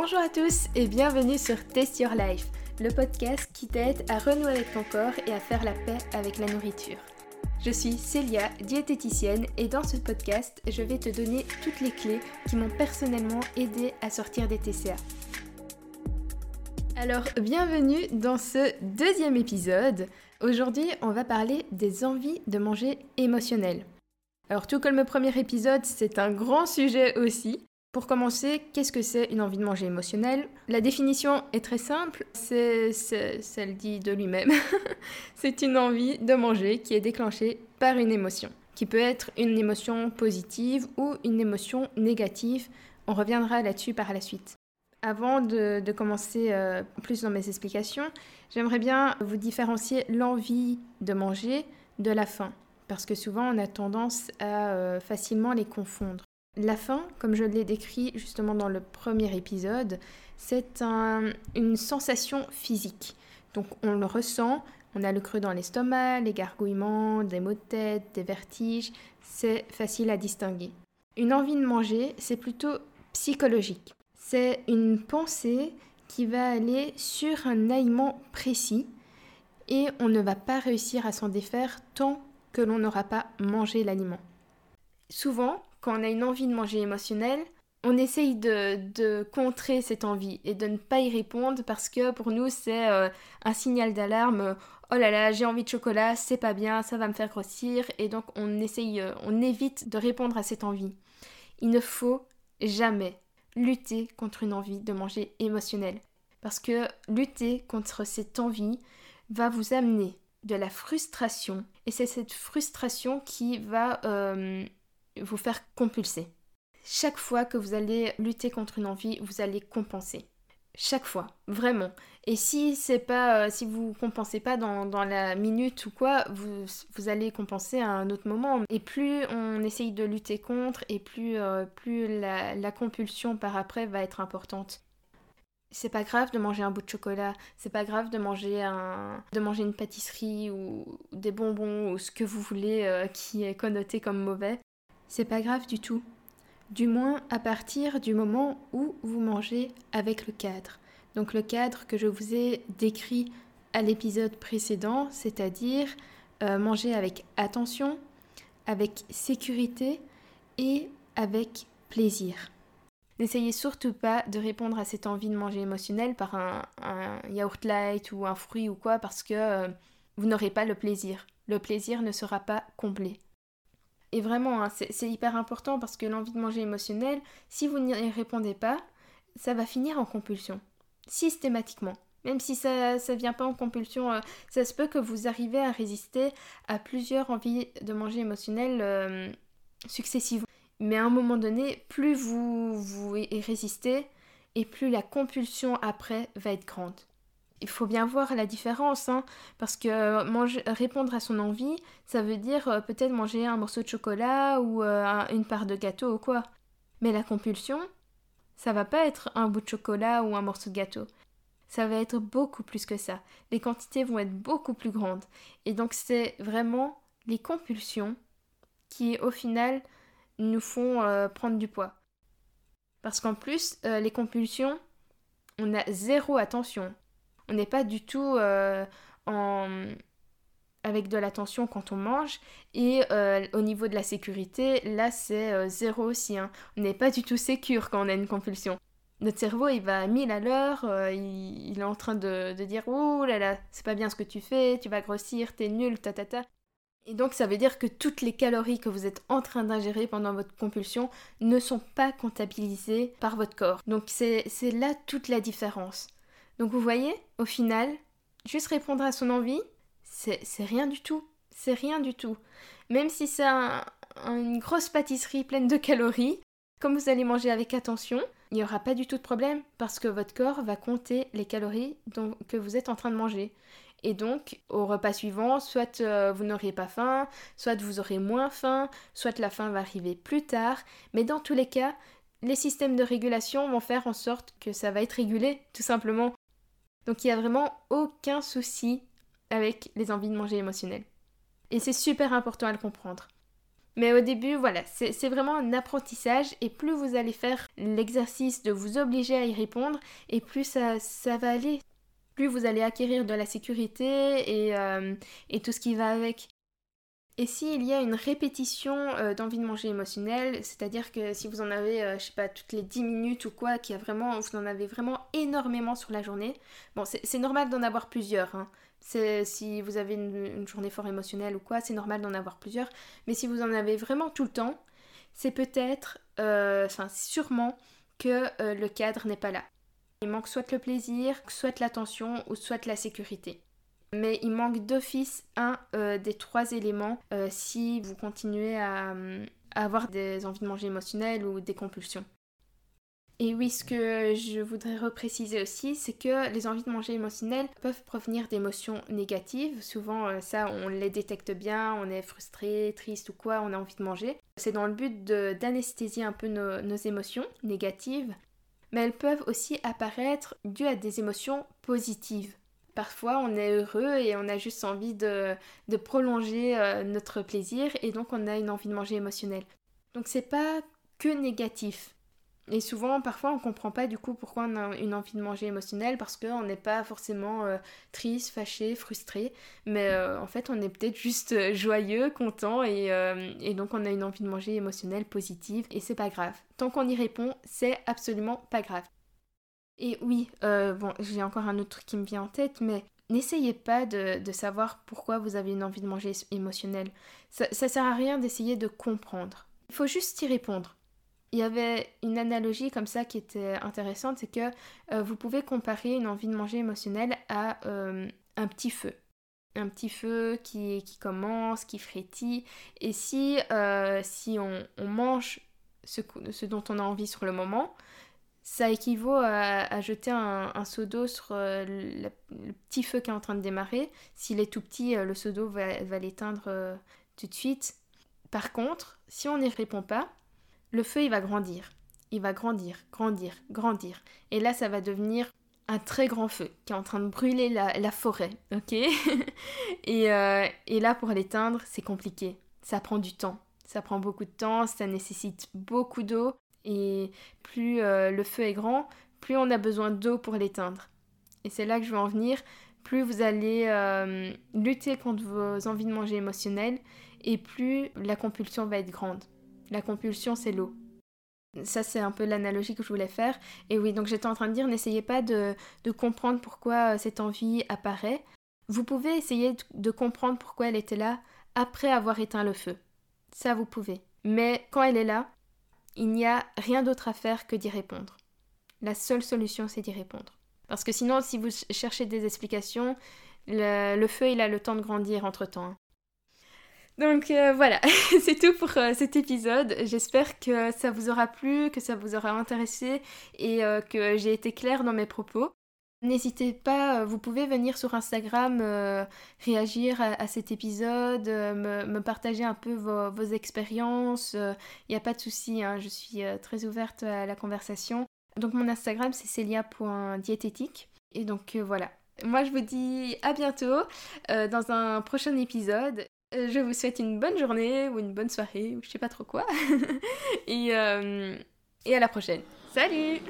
Bonjour à tous et bienvenue sur Taste Your Life, le podcast qui t'aide à renouer avec ton corps et à faire la paix avec la nourriture. Je suis Célia, diététicienne, et dans ce podcast, je vais te donner toutes les clés qui m'ont personnellement aidé à sortir des TCA. Alors, bienvenue dans ce deuxième épisode. Aujourd'hui, on va parler des envies de manger émotionnelles. Alors, tout comme le premier épisode, c'est un grand sujet aussi. Pour commencer, qu'est-ce que c'est une envie de manger émotionnelle? La définition est très simple, c'est, ça le dit de lui-même. c'est une envie de manger qui est déclenchée par une émotion, qui peut être une émotion positive ou une émotion négative. On reviendra là-dessus par la suite. Avant de, commencer euh, plus dans mes explications, j'aimerais bien vous différencier l'envie de manger de la faim, parce que souvent on a tendance à euh, facilement les confondre. La faim, comme je l'ai décrit justement dans le premier épisode, c'est une sensation physique. Donc on le ressent, on a le creux dans l'estomac, les gargouillements, des maux de tête, des vertiges, c'est facile à distinguer. Une envie de manger, c'est plutôt psychologique. C'est une pensée qui va aller sur un aliment précis et on ne va pas réussir à s'en défaire tant que l'on n'aura pas mangé l'aliment. Souvent, quand on a une envie de manger émotionnelle, on essaye de, contrer cette envie et de ne pas y répondre parce que pour nous c'est euh, un signal d'alarme. Oh là là, j'ai envie de chocolat, c'est pas bien, ça va me faire grossir et donc on essaye, euh, on évite de répondre à cette envie. Il ne faut jamais lutter contre une envie de manger émotionnelle parce que lutter contre cette envie va vous amener de la frustration et c'est cette frustration qui va euh, vous faire compulser. Chaque fois que vous allez lutter contre une envie, vous allez compenser. Chaque fois, vraiment. Et si c'est pas, euh, si vous compensez pas dans, la minute ou quoi, vous, vous, allez compenser à un autre moment. Et plus on essaye de lutter contre, et plus, euh, plus la, la compulsion par après va être importante c'est pas grave de manger un bout de chocolat, c'est pas grave de manger un, de manger une pâtisserie ou des bonbons ou ce que vous voulez euh, qui est connoté comme mauvais. C'est pas grave du tout. Du moins à partir du moment où vous mangez avec le cadre. Donc le cadre que je vous ai décrit à l'épisode précédent, c'est-à-dire euh, manger avec attention, avec sécurité et avec plaisir. N'essayez surtout pas de répondre à cette envie de manger émotionnelle par un, yaourt light ou un fruit ou quoi parce que euh, vous n'aurez pas le plaisir. Le plaisir ne sera pas comblé. Et vraiment, hein, c'est hyper important parce que l'envie de manger émotionnelle, si vous n'y répondez pas, ça va finir en compulsion. Systématiquement. Même si ça ne vient pas en compulsion, euh, ça se peut que vous arrivez à résister à plusieurs envies de manger émotionnelles euh, successives. Mais à un moment donné, plus vous, vous y résistez, et plus la compulsion après va être grande il faut bien voir la différence, hein, parce que euh, manger, répondre à son envie, ça veut dire euh, peut-être manger un morceau de chocolat ou euh, une part de gâteau ou quoi. Mais la compulsion, ça va pas être un bout de chocolat ou un morceau de gâteau. Ça va être beaucoup plus que ça. Les quantités vont être beaucoup plus grandes. Et donc c'est vraiment les compulsions qui au final nous font prendre du poids. Parce qu'en plus, les compulsions, on a zéro attention. On n'est pas du tout euh, avec de l'attention quand on mange. Et euh, au niveau de la sécurité, là c'est euh, zéro aussi. Hein. On n'est pas du tout sécure quand on a une compulsion. Notre cerveau, il va à mille à l'heure, il, est en train de, dire Ouh là là, c'est pas bien ce que tu fais, tu vas grossir, t'es nul, ta ta ta. Et donc ça veut dire que toutes les calories que vous êtes en train d'ingérer pendant votre compulsion ne sont pas comptabilisées par votre corps. Donc c'est là toute la différence. Donc vous voyez, au final, juste répondre à son envie, c'est rien du tout. C'est rien du tout. Même si c'est une grosse pâtisserie pleine de calories, comme vous allez manger avec attention, il n'y aura pas du tout de problème parce que votre corps va compter les calories que vous êtes en train de manger. Et donc, au repas suivant, soit euh, vous n'aurez pas faim, soit vous aurez moins faim, soit la faim va arriver plus tard. Mais dans tous les cas, les systèmes de régulation vont faire en sorte que ça va être régulé, tout simplement. Donc il n'y a vraiment aucun souci avec les envies de manger émotionnelles. Et c'est super important à le comprendre. Mais au début, voilà, c'est vraiment un apprentissage et plus vous allez faire l'exercice de vous obliger à y répondre et plus ça, ça va aller. Plus vous allez acquérir de la sécurité et, euh, et tout ce qui va avec. Et s'il y a une répétition euh, d'envie de manger émotionnelle, c'est-à-dire que si vous en avez, euh, je sais pas, toutes les 10 minutes ou quoi, qu'il y a vraiment, vous en avez vraiment énormément sur la journée, bon, c'est normal d'en avoir plusieurs. Hein. Si vous avez une, journée fort émotionnelle ou quoi, c'est normal d'en avoir plusieurs. Mais si vous en avez vraiment tout le temps, c'est peut-être, euh, enfin sûrement que le cadre n'est pas là. Il manque soit le plaisir, soit l'attention ou soit la sécurité. Mais il manque d'office un euh, des trois éléments si vous continuez à avoir des envies de manger émotionnelles ou des compulsions. Et oui, ce que je voudrais repréciser aussi, c'est que les envies de manger émotionnelles peuvent provenir d'émotions négatives. Souvent, euh, ça, on les détecte bien, on est frustré, triste ou quoi, on a envie de manger. C'est dans le but d'anesthésier un peu nos, émotions négatives. Mais elles peuvent aussi apparaître dues à des émotions positives. Parfois, on est heureux et on a juste envie de, prolonger euh, notre plaisir et donc on a une envie de manger émotionnelle. Donc c'est pas que négatif. Et souvent, parfois, on comprend pas du coup pourquoi on a une envie de manger émotionnelle parce qu'on n'est pas forcément euh, triste, fâché, frustré, mais euh, en fait, on est peut-être juste joyeux, content et, et, donc on a une envie de manger émotionnelle positive et c'est pas grave. Tant qu'on y répond, c'est absolument pas grave. Et oui, bon, j'ai encore un autre truc qui me vient en tête, mais n'essayez pas de, de, savoir pourquoi vous avez une envie de manger émotionnelle. Ça, ça sert à rien d'essayer de comprendre. Il faut juste y répondre il y avait une analogie comme ça qui était intéressante, c'est que euh, vous pouvez comparer une envie de manger émotionnelle à euh, un petit feu. Un petit feu qui, qui commence, qui frétille. Et si, euh, si on, mange ce, ce, dont on a envie sur le moment, ça équivaut à, jeter un, seau d'eau sur le, petit feu qui est en train de démarrer. S'il est tout petit, le seau d'eau va, l'éteindre tout de suite. Par contre, si on n'y répond pas, le feu, il va grandir. Il va grandir, grandir, grandir. Et là, ça va devenir un très grand feu qui est en train de brûler la, forêt, ok? Euh, et là, pour l'éteindre, c'est compliqué. Ça prend du temps. Ça prend beaucoup de temps, ça nécessite beaucoup d'eau. Et plus euh, le feu est grand, plus on a besoin d'eau pour l'éteindre. Et c'est là que je veux en venir. Plus vous allez euh, lutter contre vos envies de manger émotionnelles, et plus la compulsion va être grande. La compulsion, c'est l'eau. Ça, c'est un peu l'analogie que je voulais faire. Et oui, donc j'étais en train de dire, n'essayez pas de, comprendre pourquoi euh, cette envie apparaît. Vous pouvez essayer de comprendre pourquoi elle était là après avoir éteint le feu. Ça, vous pouvez. Mais quand elle est là, il n'y a rien d'autre à faire que d'y répondre. La seule solution, c'est d'y répondre. Parce que sinon, si vous cherchez des explications, le, feu, il a le temps de grandir entre-temps. Hein. Donc euh, voilà, c'est tout pour euh, cet épisode. J'espère que ça vous aura plu, que ça vous aura intéressé et euh, que j'ai été claire dans mes propos. N'hésitez pas, vous pouvez venir sur Instagram réagir à, cet épisode, me, partager un peu vos, expériences. Il n'y a pas de souci, hein, je suis très ouverte à la conversation. Donc mon Instagram c'est celia.diététique. Et donc voilà. Moi je vous dis à bientôt dans un prochain épisode euh, je vous souhaite une bonne journée ou une bonne soirée ou je sais pas trop quoi. euh, et à la prochaine. Salut